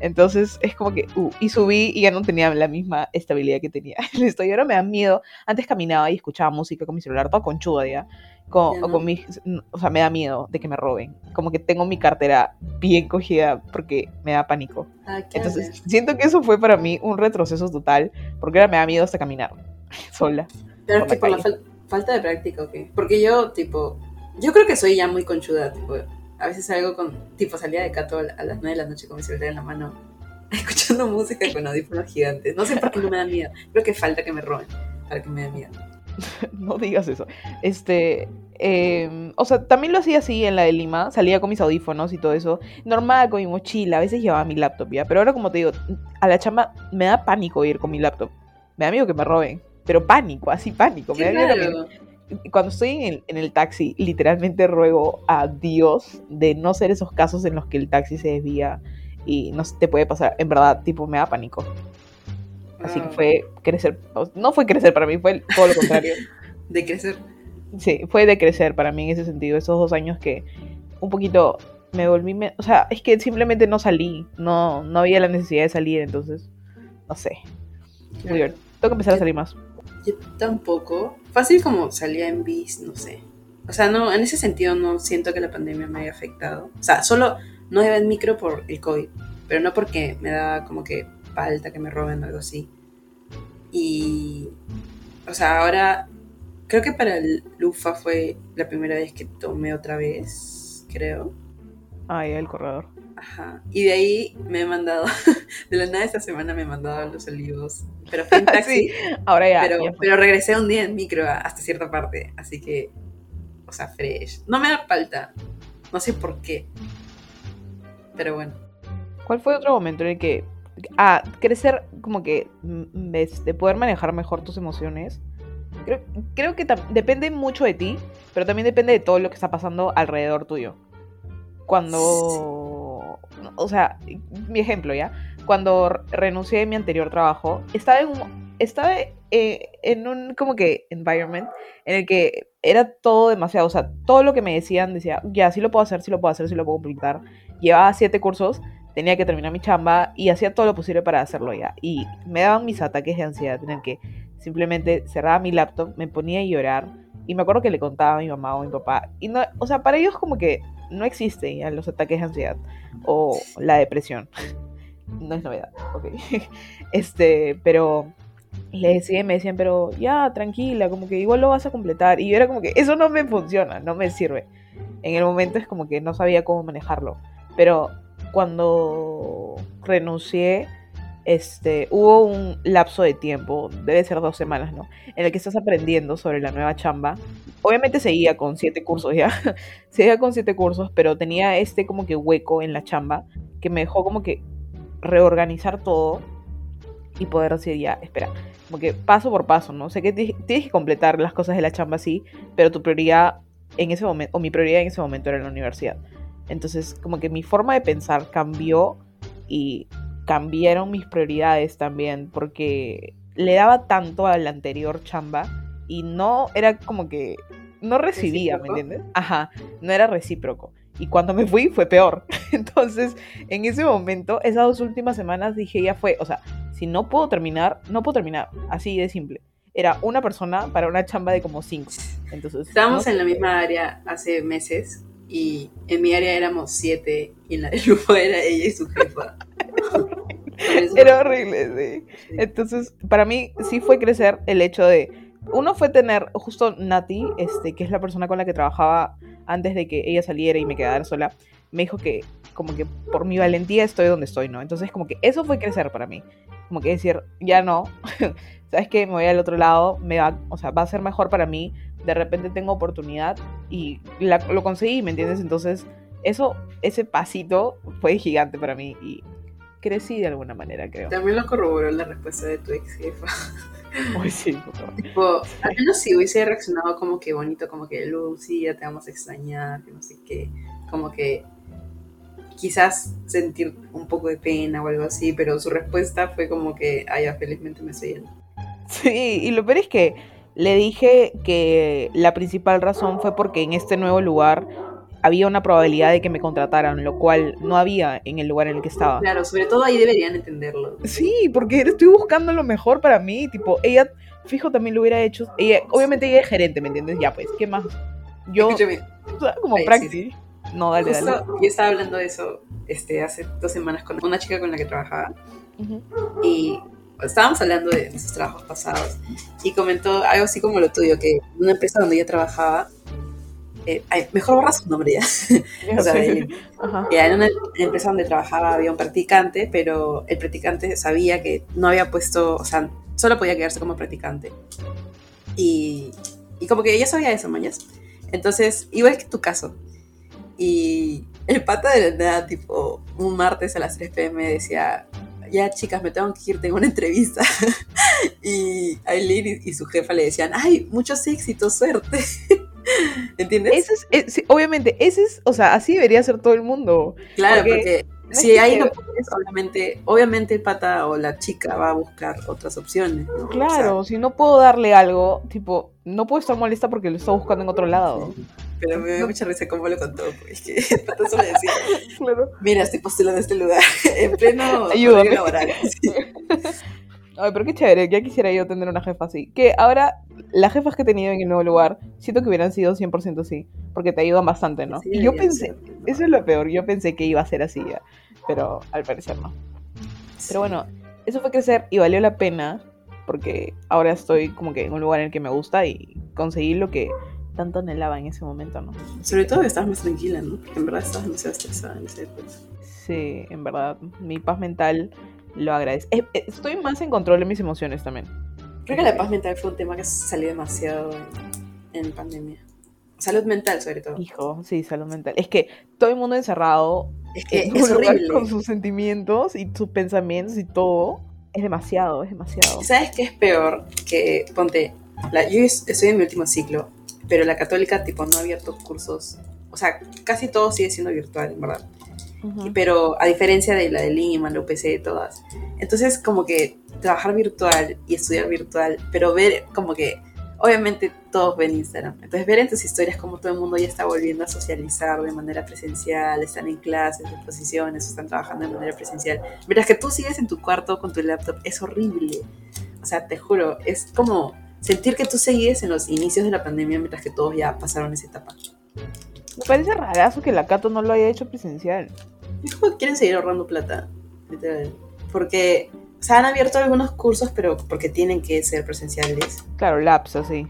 Entonces es como que, uh, y subí y ya no tenía la misma estabilidad que tenía. Listo, y ahora me da miedo. Antes caminaba y escuchaba música con mi celular, todo conchuda ya. Con, Ya o no. con mis, o sea, me da miedo de que me roben. Como que tengo mi cartera bien cogida porque me da pánico. Ah, ¿qué Entonces, hablas? siento que eso fue para mí un retroceso total, porque ahora me da miedo hasta caminar sola. Pero es que por la fal- falta de práctica, ¿o qué? Porque yo, tipo, yo creo que soy ya muy conchuda, tipo, a veces salgo con, tipo, salía de Cato a las 9 de la noche con mi celular en la mano, escuchando música con audífonos gigantes. No sé por qué no me da miedo. Creo que falta que me roben para que me dé miedo. no digas eso. Este, eh, o sea, también lo hacía así en la de Lima, salía con mis audífonos y todo eso, normal con mi mochila, a veces llevaba mi laptop ya, pero ahora como te digo, a la chamba me da pánico ir con mi laptop, me da miedo que me roben, pero pánico, así pánico, me da miedo que-. Cuando estoy en el, en el taxi, literalmente ruego a Dios de no ser esos casos en los que el taxi se desvía y no te puede pasar, en verdad, tipo, me da pánico. Así que Ah, fue crecer, no fue crecer para mí, fue todo lo contrario. De crecer. Sí, fue de crecer para mí en ese sentido, esos dos años que un poquito me volví, me- o sea, es que simplemente no salí, no, no había la necesidad de salir, entonces, no sé, weird. Tengo que empezar a salir más. Yo tampoco. Fácil como salía en bis, no sé. O sea, no, en ese sentido no siento que la pandemia me haya afectado. O sea, solo no iba en micro por el COVID, pero no porque me daba como que falta que me roben o algo así. Y, o sea, ahora creo que para el Lufa fue la primera vez que tomé otra vez, creo. Ay, el corredor. Ajá. Y de ahí me he mandado, de la nada esta semana me he mandado los olivos, pero fue en taxi. Sí, ahora ya. Pero, ya pero regresé un día en micro hasta cierta parte, así que, o sea, fresh. No me da falta, no sé por qué, pero bueno. ¿Cuál fue otro momento en el que, ah, crecer como que, de poder manejar mejor tus emociones? Creo, creo que depende mucho de ti, pero también depende de todo lo que está pasando alrededor tuyo. Cuando, o sea, mi ejemplo ya, cuando re- renuncié a mi anterior trabajo, estaba en un, estaba eh, en un como que environment en el que era todo demasiado, o sea, todo lo que me decían decía, ya, sí lo puedo hacer, sí lo puedo hacer, sí lo puedo completar. Llevaba siete cursos, tenía que terminar mi chamba y hacía todo lo posible para hacerlo ya. Y me daban mis ataques de ansiedad en el que simplemente cerraba mi laptop, me ponía a llorar y me acuerdo que le contaba a mi mamá o a mi papá. Y no, o sea, para ellos como que no existen los ataques de ansiedad o la depresión. no es novedad, ok. Este, pero le decían, me decían, pero ya, tranquila, como que igual lo vas a completar. Y yo era como que, eso no me funciona, no me sirve. En el momento es como que no sabía cómo manejarlo. Pero cuando renuncié, este, hubo un lapso de tiempo, debe ser dos semanas, ¿no? En el que estás aprendiendo sobre la nueva chamba. Obviamente seguía con siete cursos ya, seguía con siete cursos, pero tenía este como que hueco en la chamba que me dejó como que reorganizar todo y poder decir, ya, espera, como que paso por paso, ¿no? Sé que tienes que completar las cosas de la chamba, sí, pero tu prioridad en ese momento, o mi prioridad en ese momento era la universidad. Entonces, como que mi forma de pensar cambió y cambiaron mis prioridades también, porque le daba tanto a la anterior chamba y no era como que no recibía, ¿me entiendes? Ajá, no era recíproco. Y cuando me fui fue peor. Entonces, en ese momento, esas dos últimas semanas dije, ya fue, o sea, si no puedo terminar, no puedo terminar. Así de simple. Era una persona para una chamba de como cinco. Entonces, Estábamos en la misma área hace meses y en mi área éramos siete y en la del grupo era ella y su jefa. era horrible, sí. Entonces, para mí sí fue crecer el hecho de, uno fue tener justo Nati, este, que es la persona con la que trabajaba antes de que ella saliera y me quedara sola, me dijo que como que por mi valentía estoy donde estoy, ¿no? Entonces como que eso fue crecer para mí. Como que decir, ya no, sabes que me voy al otro lado, me va, o sea, va a ser mejor para mí, de repente tengo oportunidad y lo conseguí, ¿me entiendes? Entonces eso, ese pasito fue gigante para mí y crecí de alguna manera, creo. También lo corroboró la respuesta de tu ex jefa. Uy, sí, Tipo, al menos si hubiese reaccionado como que bonito, como que Lucy, ya te vamos a extrañar, que no sé qué, como que quizás sentir un poco de pena o algo así, pero su respuesta fue como que, ay, ya, felizmente me soy él. Sí, y lo peor es que le dije que la principal razón fue porque en este nuevo lugar había una probabilidad de que me contrataran, lo cual no había en el lugar en el que estaba. Claro, sobre todo ahí deberían entenderlo. Sí, porque estoy buscando lo mejor para mí, tipo, ella, fijo, también lo hubiera hecho. Ella, obviamente ella es gerente, ¿me entiendes? Ya, pues, ¿qué más? Yo, Escúchame. como Ay, sí, No, dale, Justo dale. yo estaba hablando de eso este, hace dos semanas con una chica con la que trabajaba Ujú. y estábamos hablando de nuestros trabajos pasados y comentó algo así como lo tuyo, que una empresa donde ella trabajaba, eh, ay, mejor borra su nombre ya, o sea. Ya en una empresa donde trabajaba había un practicante, pero el practicante sabía que no había puesto, o sea, solo podía quedarse como practicante. Y, y como que ella sabía eso, mañas. Entonces, igual que tu caso. Y el pata de la nada, tipo, un martes a las 3 pm decía, ya chicas, me tengo que ir, tengo una entrevista. y Aileen y, y su jefa le decían, ay, muchos éxitos, suerte. ¿Entiendes? Es, es- sí, obviamente, ese es, o sea, así debería ser todo el mundo. Claro, Porque porque, no es si te- no puedes, obviamente, obviamente el pata o la chica va a buscar otras opciones, ¿no? Claro, si no puedo darle algo, tipo, no puedo estar molesta porque lo está buscando en otro lado. Pero me dio mucha risa cómo lo contó, pues, que solo decía, Claro. mira, estoy postulando este lugar, en pleno laboral. Sí. Ay, pero qué chévere, ya quisiera yo tener una jefa así. Que ahora, las jefas que he tenido en el nuevo lugar, siento que hubieran sido 100% así, porque te ayudan bastante, ¿no? Sí, y yo pensé, ser, ¿no? eso es lo peor, yo pensé que iba a ser así ya, pero al parecer no. Pero bueno, eso fue crecer y valió la pena, porque ahora estoy como que en un lugar en el que me gusta y conseguí lo que tanto anhelaba en ese momento, ¿no? Sobre todo que estás más tranquila, ¿no? Porque en verdad estás demasiado estresada en época. Sí, en verdad, mi paz mental lo agradece. Estoy más en control de mis emociones también. Creo que la paz mental fue un tema que salió demasiado en, en pandemia. Salud mental, sobre todo. Hijo, sí, salud mental. Es que todo el mundo encerrado Es que en es horrible. con sus sentimientos y sus pensamientos y todo, es demasiado, es demasiado. ¿Sabes qué es peor? Que, ponte, la- yo es- estoy en mi último ciclo, pero la católica, tipo, no ha abierto cursos. O sea, casi todo sigue siendo virtual, en verdad. Pero a diferencia de la de Lima, la UPC, todas. Entonces, como que trabajar virtual y estudiar virtual, pero ver como que, obviamente todos ven Instagram. Entonces, ver en tus historias como todo el mundo ya está volviendo a socializar de manera presencial, están en clases, en exposiciones, están trabajando de manera presencial. Mientras que tú sigues en tu cuarto con tu laptop, es horrible. O sea, te juro, es como sentir que tú seguías en los inicios de la pandemia mientras que todos ya pasaron esa etapa. Me parece rarazo que la Cato no lo haya hecho presencial. Es como que quieren seguir ahorrando plata, literal. porque se han abierto algunos cursos, pero porque tienen que ser presenciales. Claro, labs así.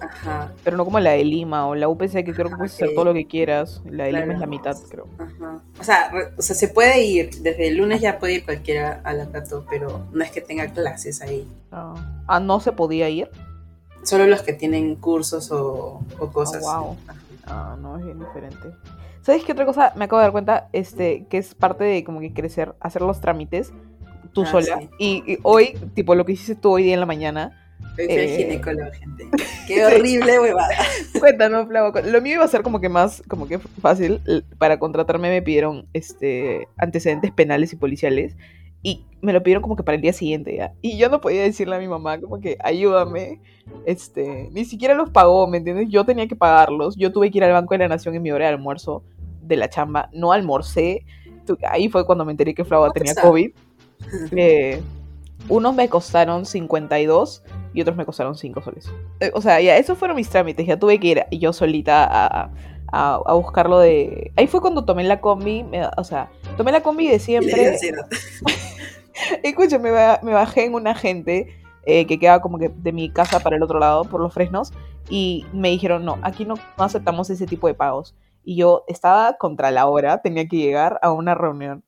Ajá. Pero no como la de Lima o la UPC, que creo que puedes hacer sí. todo lo que quieras. La de Lima Claro. es la mitad, creo. Ajá. O sea, re- o sea, se puede ir, desde el lunes ya puede ir cualquiera a la Cato, pero no es que tenga clases ahí. Ah, Ah, no se podía ir. Solo los que tienen cursos o, o cosas. Wow. Ah, no, es bien diferente. ¿Sabes qué otra cosa me acabo de dar cuenta? Este, que es parte de como que crecer, hacer los trámites tú Ah, sola. sí. Y, y hoy, tipo, lo que hiciste tú hoy día en la mañana. Hoy fui Eh. ginecólogo, gente. Qué horrible, huevada. Cuéntanos, Flavo. Lo mío iba a ser como que más, como que fácil. Para contratarme me pidieron este antecedentes penales y policiales. Y me lo pidieron como que para el día siguiente ya. Y yo no podía decirle a mi mamá como que ayúdame. Este, ni siquiera los pagó, ¿me entiendes? Yo tenía que pagarlos. Yo tuve que ir al Banco de la Nación en mi hora de almuerzo de la chamba. No almorcé. Ahí fue cuando me enteré que Flava ¿Cuánto tenía está? COVID. Eh, unos me costaron 52 y otros me costaron 5 soles. Eh, o sea, ya, esos fueron mis trámites. Ya tuve que ir yo solita a, a, a buscarlo de... Ahí fue cuando tomé la combi, me- o sea, tomé la combi de siempre. Escúchame, me bajé en una gente eh, que quedaba como que de mi casa para el otro lado, por los fresnos, y me dijeron, no, aquí no, no aceptamos ese tipo de pagos. Y yo estaba contra la hora, tenía que llegar a una reunión.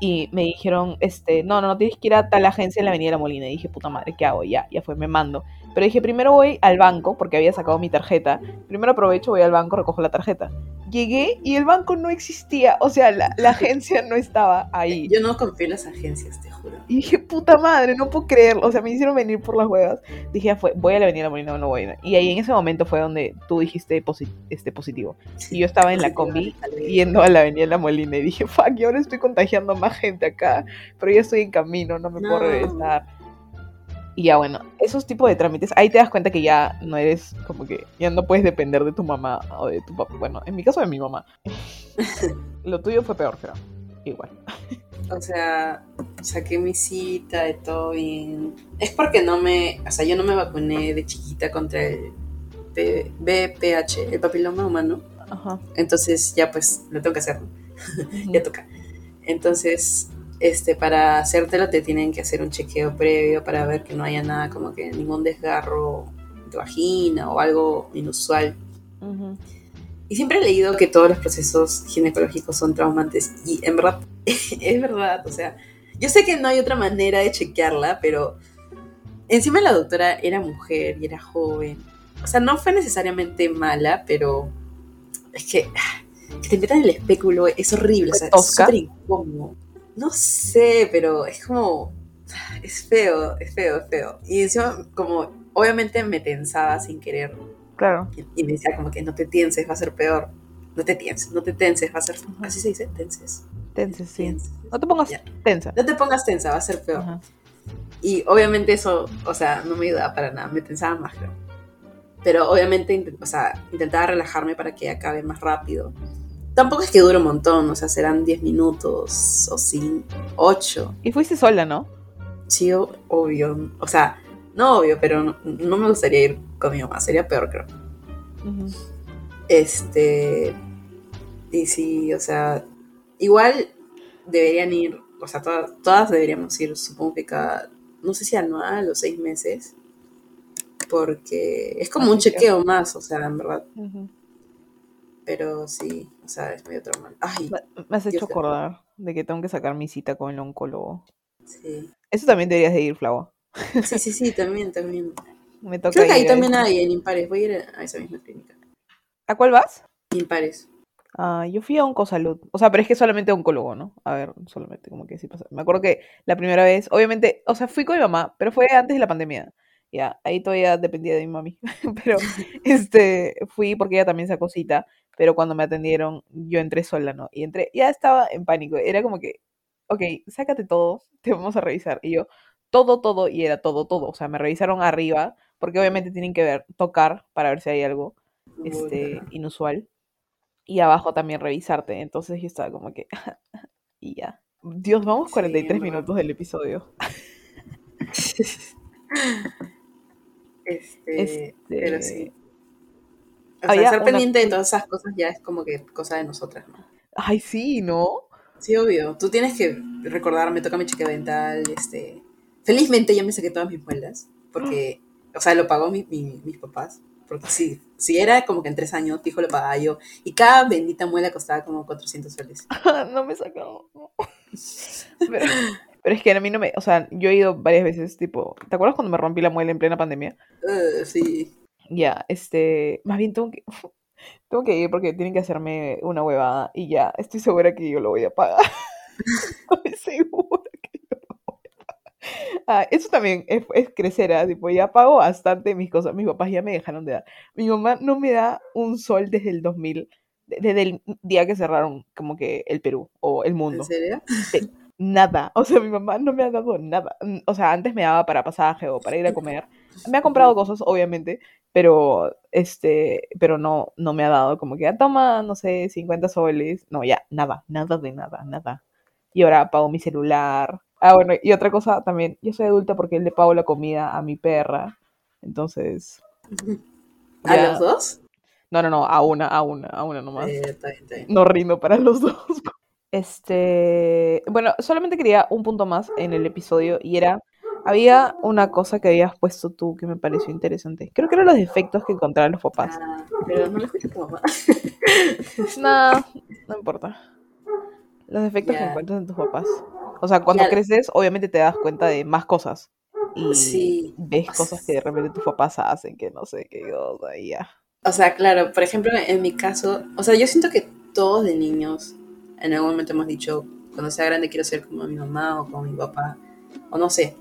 Y me dijeron, este, no, no, no tienes que ir a tal agencia en la Avenida de la Molina. Y dije, puta madre, ¿qué hago? Ya, ya fue, me mando. Pero dije, primero voy al banco, porque había sacado mi tarjeta. Primero aprovecho, voy al banco, recojo la tarjeta. Llegué y el banco no existía. O sea, la, la agencia no estaba ahí. Yo no confío en las agencias, te juro. Y dije, puta madre, no puedo creerlo. O sea, me hicieron venir por las huevas. Dije, ya fue, voy a la Avenida Molina, no voy a ir. Y ahí en ese momento fue donde tú dijiste posi- este positivo. Y yo estaba en la combi yendo a la Avenida La Molina y dije, fuck, y ahora estoy contagiando a más gente acá. Pero ya estoy en camino, no me puedo No. regresar. Y ya bueno, esos tipos de trámites, ahí te das cuenta que ya no eres como que, ya no puedes depender de tu mamá o de tu papá. Bueno, en mi caso de mi mamá. Lo tuyo fue peor, creo. Igual. O sea, saqué mi cita de todo bien. Es porque no me, o sea, yo no me vacuné de chiquita contra el P- BPH, el papiloma humano. Ajá. Entonces ya pues lo tengo que hacer, ya toca. Entonces, este, para hacértelo te tienen que hacer un chequeo previo para ver que no haya nada como que ningún desgarro de vagina o algo inusual. Ujú. Y siempre he leído que todos los procesos ginecológicos son traumantes y en verdad es verdad, o sea, yo sé que no hay otra manera de chequearla, pero encima la doctora era mujer y era joven. O sea, no fue necesariamente mala, pero es que, ah, que te metan el espéculo es horrible, o sea, es súper incómodo. No sé, pero es como, es feo, es feo, es feo. Y encima como, obviamente me tensaba sin querer Claro. y, y me decía como que no te tenses, va a ser peor. No te tenses, no te tenses, va a ser... Así se dice, tenses. Tensa, sí. tenses. No te pongas Ya. tensa. No te pongas tensa, va a ser peor. Y obviamente eso, o sea, no me ayudaba para nada, me tensaba más, creo. Pero obviamente, o sea, intentaba relajarme para que acabe más rápido. Tampoco es que dure un montón, o sea, serán 10 minutos o 5, 8. Y fuiste sola, ¿no? Sí, obvio. O sea, no obvio, pero no, no me gustaría ir con mi mamá, sería peor, creo. Este. Y sí, o sea, igual deberían ir, o sea, todas, todas deberíamos ir, supongo que cada, no sé si anual o seis meses, porque es como Ah, un chequeo más, o sea, en verdad. Pero sí, o sea, es medio traumático. Ay, Me- has hecho acordar de que tengo que sacar mi cita con el oncólogo. sí. Eso también deberías de ir, Flavo. Sí, sí, sí, también, también. Me toca Creo que ahí también hay en Impares, voy a ir a esa misma clínica. ¿A cuál vas? Impares. Ah, yo fui a Oncosalud. O sea, pero es que solamente oncólogo, ¿no? A ver, solamente, como que sí pasa. Me acuerdo que la primera vez, obviamente, o sea, fui con mi mamá, pero fue antes de la pandemia. Ya, ahí todavía dependía de mi mami. Pero, este, fui porque ella también sacó cita, pero cuando me atendieron, yo entré sola, ¿no? Y entré, ya estaba en pánico. Era como que, ok, sácate todo, te vamos a revisar. Y yo, todo, todo, y era todo, todo. O sea, me revisaron arriba, porque obviamente tienen que ver, tocar para ver si hay algo este, inusual. Y abajo también revisarte. Entonces yo estaba como que. y ya. Dios, vamos Sí, 43 no. minutos del episodio. Este, pero sí. O sea, ser una- pendiente de todas esas cosas ya es como que cosa de nosotras, ¿no? Ay, sí, ¿no? Sí, obvio. Tú tienes que recordarme, toca mi cheque dental, este... Felizmente ya me saqué todas mis muelas, porque, o sea, lo pagó mi, mi- mis papás. Porque si, si era como que en tres años, fijo lo pagaba yo. Y cada bendita muela costaba como 400 soles. no me no. Pero, pero es que a mí no me. O sea, yo he ido varias veces, tipo. ¿Te acuerdas cuando me rompí la muela en plena pandemia? Uh, sí. Ya, este. Más bien tengo que. Tengo que ir porque tienen que hacerme una huevada y ya, estoy segura que yo lo voy a pagar. Estoy segura que yo lo voy a pagar. Ah, eso también es, es crecer, ¿ah? Tipo, ya pago bastante mis cosas. Mis papás ya me dejaron de dar. Mi mamá no me da un sol desde el 2000, de- desde el día que cerraron como que el Perú o el ¿En mundo. serio? Nada. O sea, mi mamá no me ha dado nada. Mm, O sea, antes me daba para pasaje o para ir a comer. Me ha comprado cosas, obviamente, pero este, pero no, no me ha dado como que, ah, toma, no sé, 50 soles. No, ya, nada, nada de nada, nada. Y ahora pago mi celular. Ah, bueno, y otra cosa también, yo soy adulta porque le pago la comida a mi perra. Entonces, ¿A ya- los dos? no, no, no, a una, a una, a una nomás. Eh, está bien, está bien. No rindo para los dos. Este, bueno, solamente quería un punto más en el episodio y era, había una cosa que habías puesto tú que me pareció interesante. Creo que eran los defectos que encontraban los papás. Ah, pero no le escucho a tu mamá. No, no importa. Los defectos que encuentras en tus papás. O sea, cuando creces, obviamente te das cuenta de más cosas. Y Sí. ves cosas que de repente tus papás hacen, que no sé, que cosa, y ya. O sea, claro, por ejemplo, en mi caso, o sea, yo siento que todos de niños, en algún momento hemos dicho, cuando sea grande quiero ser como mi mamá o como mi papá, o no sé.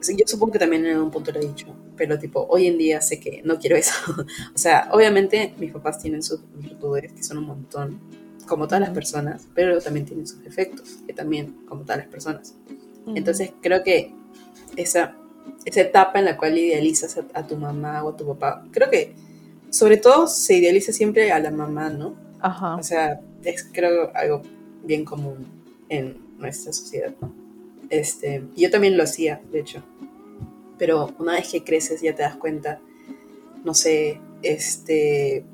Yo supongo que también en algún punto lo he dicho, pero tipo, hoy en día sé que no quiero eso. o sea, obviamente mis papás tienen sus virtudes, que son un montón, como todas las personas, pero también tienen sus defectos, que también, como todas las personas. Entonces creo que esa, esa etapa en la cual idealizas a, a tu mamá o a tu papá, creo que sobre todo se idealiza siempre a la mamá, ¿no? Ajá. O sea, es creo algo bien común en nuestra sociedad. Este, yo también lo hacía, de hecho. Pero una vez que creces ya te das cuenta, no sé, este,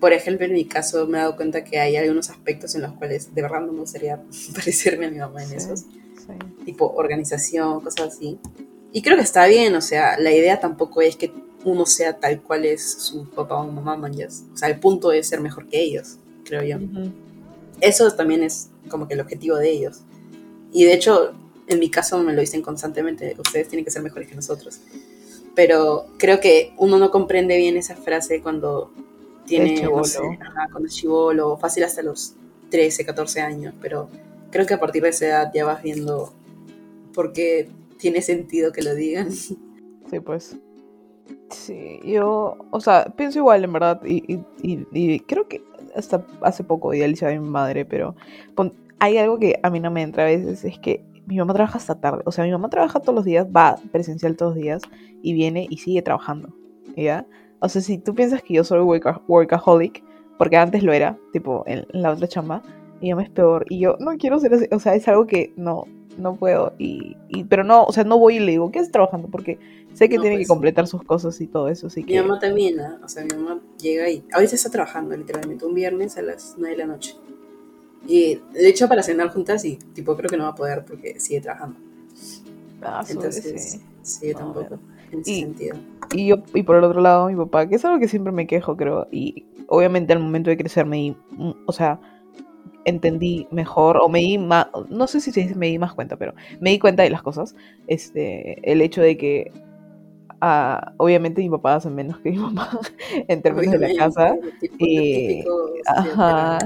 por ejemplo, en mi caso me he dado cuenta que hay algunos aspectos en los cuales de verdad no me gustaría parecerme a mi mamá en Sí, esos sí. tipo organización, cosas así. Y creo que está bien, o sea, la idea tampoco es que uno sea tal cual es su papá o mamá, manjas. O sea, el punto es ser mejor que ellos, creo yo. Eso también es como que el objetivo de ellos. Y de hecho, en mi caso me lo dicen constantemente, ustedes tienen que ser mejores que nosotros. Pero creo que uno no comprende bien esa frase cuando tiene, no sé, ajá, cuando es chivolo, fácil hasta los 13, 14 años, pero creo que a partir de esa edad ya vas viendo por qué tiene sentido que lo digan. Sí, pues. Sí, yo, o sea, pienso igual en verdad y, y- y- y creo que hasta hace poco idealizaba a mi madre, pero pon- hay algo que a mí no me entra a veces, es que mi mamá trabaja hasta tarde, o sea, mi mamá trabaja todos los días, va presencial todos los días y viene y sigue trabajando, ¿ya? O sea, si tú piensas que yo soy worka- workaholic, porque antes lo era, tipo, en, la otra chamba, mi mamá es peor y yo no quiero ser así, o sea, es algo que no, no puedo y, y- pero no, o sea, no voy y le digo, ¿qué estás trabajando? Porque sé que No, tiene pues que completar sus cosas y todo eso, así Mi que... mamá también, ¿ah? o sea, mi mamá llega y ahorita está trabajando literalmente un viernes a las 9 de la noche. Y de hecho para cenar juntas y tipo creo que no va a poder porque sigue trabajando. Ah, Entonces, sí. No, tampoco, en ese Y- sentido. Y yo, y por el otro lado, mi papá, que es algo que siempre me quejo, creo. Y obviamente al momento de crecer me di, mm, o sea, entendí mejor, o me di más, no sé si me di más cuenta, pero me di cuenta de las cosas. Este, el hecho de que ah, obviamente mi papá hace menos que mi mamá en términos de la Obviamente, casa. tipo, y- Ajá.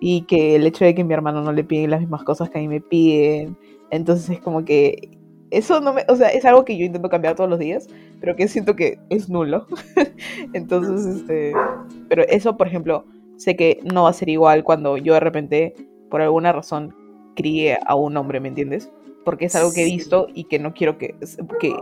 Y que el hecho de que mi hermano no le pide las mismas cosas que a mí me piden. Entonces es como que eso no me, o sea, es algo que yo intento cambiar todos los días, pero que siento que es nulo. Entonces, este, pero eso, por ejemplo, sé que no va a ser igual cuando yo de repente, por alguna razón, crié a un hombre, ¿me entiendes? Porque es algo que he visto y que no quiero que, que,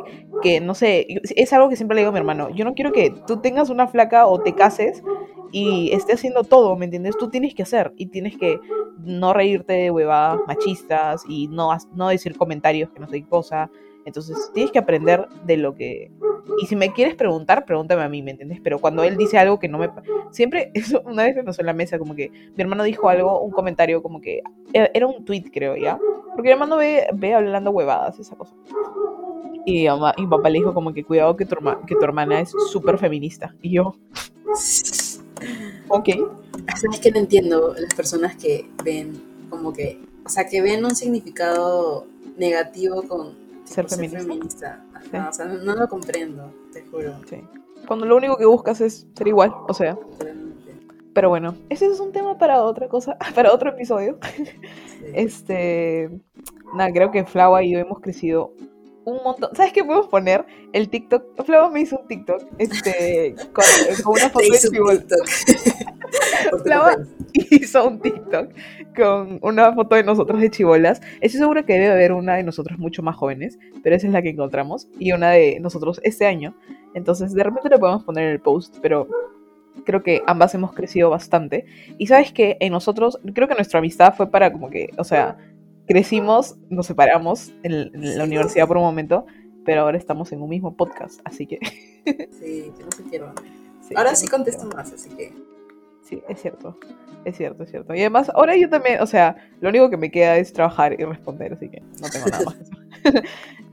que, no sé, es algo que siempre le digo a mi hermano, yo no quiero que tú tengas una flaca o te cases y esté haciendo todo, ¿me entiendes? Tú tienes que hacer y tienes que no reírte de huevadas machistas y no, has- no decir comentarios que no sé qué cosa. Entonces tienes que aprender de lo que... Y si me quieres preguntar, pregúntame a mí, ¿me entiendes? Pero cuando él dice algo que no me... Siempre, eso una vez me pasó en la mesa, como que mi hermano dijo algo, un comentario, como que... e-, Era un tweet, creo, ¿ya? Porque mi hermano ve, ve hablando huevadas, esa cosa. Y mi, mamá- y papá le dijo como que cuidado que tu, herma- que tu hermana es súper feminista. Y yo, ok. ¿Sabes que no entiendo? Las personas que ven como que, o sea, que ven un significado negativo con Ser feminista. Ajá, Sí. O sea, no, lo comprendo, te juro. Sí. Cuando lo único que buscas es ser igual, o sea. Totalmente. Pero bueno, ese es un tema para otra cosa, para otro episodio. Sí. Este, nada, creo que Flava y yo hemos crecido un montón. ¿Sabes qué podemos poner? El TikTok. Flava me hizo un TikTok, este, con, con una foto de hizo un TikTok con una foto de nosotros de chibolas. Estoy segura que debe haber una de nosotros mucho más jóvenes, pero esa es la que encontramos. Y una de nosotros este año. Entonces, de repente le podemos poner en el post, pero creo que ambas hemos crecido bastante. Y sabes que en nosotros, creo que nuestra amistad fue para como que, o sea, crecimos, nos separamos en, en la universidad por un momento, pero ahora estamos en un mismo podcast, así que... Sí, que no se pierdan. sí, Ahora sí contesto más, así que. Sí, es cierto. Es cierto, es cierto. Y además, ahora yo también, o sea, lo único que me queda es trabajar y responder, así que no tengo nada más.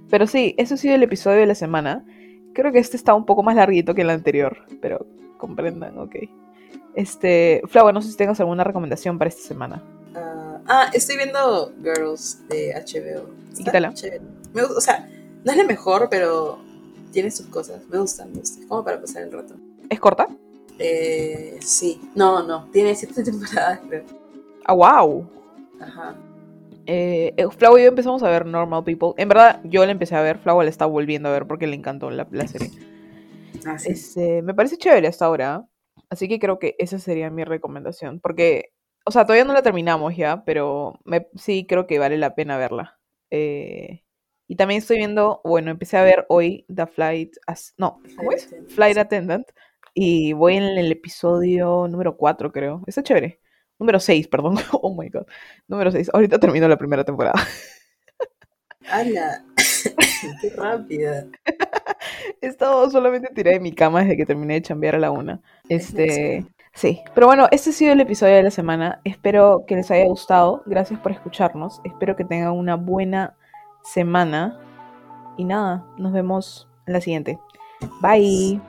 Pero sí, eso ha sido el episodio de la semana. Creo que este está un poco más larguito que el anterior, pero comprendan, ok. Este, Flava, no sé si tengas alguna recomendación para esta semana. ah, ah, estoy viendo Girls de HBO. ¿Y qué tal? o sea, no es la mejor, pero tiene sus cosas. Me gusta, me gusta. Como para pasar el rato. ¿Es corta? Eh, sí. No, no. Tiene siete temporadas, creo. Ah, wow. Ajá. Eh, eh, Flau y yo empezamos a ver Normal People. En verdad, yo la empecé a ver, Flau la está volviendo a ver porque le encantó la, la serie. Ah, sí. Este, me parece chévere hasta ahora. Así que creo que esa sería mi recomendación. Porque, o sea, todavía no la terminamos ya, pero me, sí creo que vale la pena verla. Eh, y también estoy viendo, bueno, empecé a ver hoy The Flight, As- no, ¿cómo es? Flight Attendant. Y voy en el episodio número 4, creo. Está chévere. Número 6, perdón. Oh my god. Número 6. Ahorita termino la primera temporada. ¡Hala! ¡Qué rápida! He estado solamente tirada de mi cama desde que terminé de chambear a la una. Este, sí. Pero bueno, este ha sido el episodio de la semana. Espero que les haya gustado. Gracias por escucharnos. Espero que tengan una buena semana. Y nada, nos vemos en la siguiente. Bye.